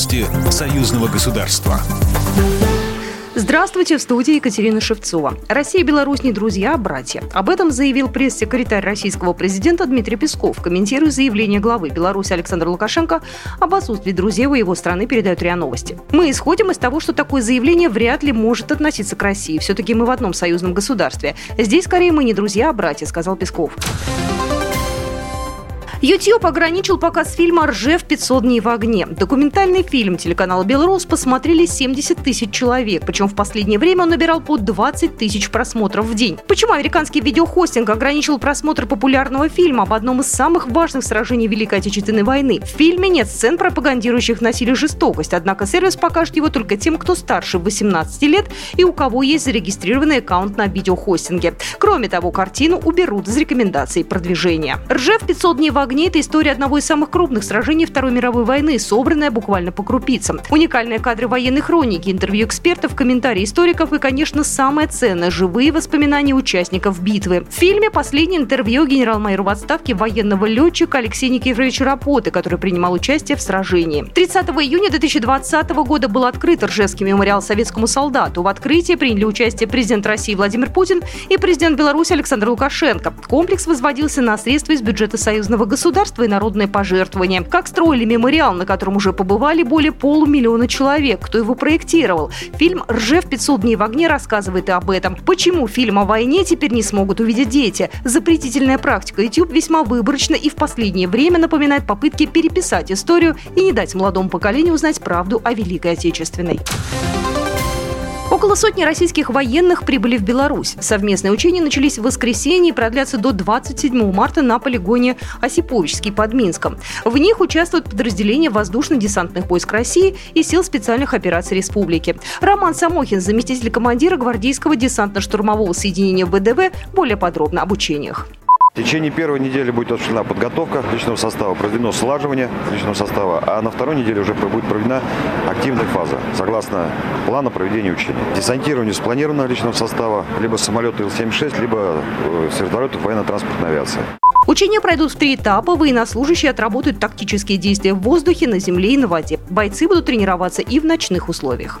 Новости союзного государства. Здравствуйте, в студии Екатерина Шевцова. Россия и Беларусь не друзья, а братья. Об этом заявил пресс-секретарь российского президента Дмитрий Песков, комментируя заявление главы Беларуси Александра Лукашенко об отсутствии друзей у его страны, передают РИА Новости. Мы исходим из того, что такое заявление вряд ли может относиться к России. Все-таки мы в одном союзном государстве. Здесь, скорее, мы не друзья, а братья, сказал Песков. YouTube ограничил показ фильма «Ржев 500 дней в огне». Документальный фильм телеканала «Белрос» посмотрели 70 тысяч человек, причем в последнее время он набирал по 20 тысяч просмотров в день. Почему американский видеохостинг ограничил просмотр популярного фильма об одном из самых важных сражений Великой Отечественной войны? В фильме нет сцен, пропагандирующих насилие и жестокость, однако сервис покажет его только тем, кто старше 18 лет и у кого есть зарегистрированный аккаунт на видеохостинге. Кроме того, картину уберут из рекомендаций продвижения. «Ржев 500 дней в огне» огне – это история одного из самых крупных сражений Второй мировой войны, собранная буквально по крупицам. Уникальные кадры военной хроники, интервью экспертов, комментарии историков и, конечно, самое ценное – живые воспоминания участников битвы. В фильме последнее интервью генерал-майору в отставке военного летчика Алексея Никифоровича Рапоты, который принимал участие в сражении. 30 июня 2020 года был открыт Ржевский мемориал советскому солдату. В открытии приняли участие президент России Владимир Путин и президент Беларуси Александр Лукашенко. Комплекс возводился на средства из бюджета союзного государства государства и народные пожертвования. Как строили мемориал, на котором уже побывали более полумиллиона человек. Кто его проектировал? Фильм «Ржев 500 дней в огне» рассказывает и об этом. Почему фильм о войне теперь не смогут увидеть дети? Запретительная практика YouTube весьма выборочна и в последнее время напоминает попытки переписать историю и не дать молодому поколению узнать правду о Великой Отечественной. Около сотни российских военных прибыли в Беларусь. Совместные учения начались в воскресенье и продлятся до 27 марта на полигоне Осиповичский под Минском. В них участвуют подразделения воздушно-десантных войск России и сил специальных операций республики. Роман Самохин, заместитель командира гвардейского десантно-штурмового соединения ВДВ, более подробно об учениях. В течение первой недели будет осуществлена подготовка личного состава, проведено слаживание личного состава, а на второй неделе уже будет проведена активная фаза, согласно плану проведения учений. Десантирование спланированного личного состава, либо самолеты Ил-76, либо э, с вертолетов военно-транспортной авиации. Учения пройдут в три этапа. Военнослужащие отработают тактические действия в воздухе, на земле и на воде. Бойцы будут тренироваться и в ночных условиях.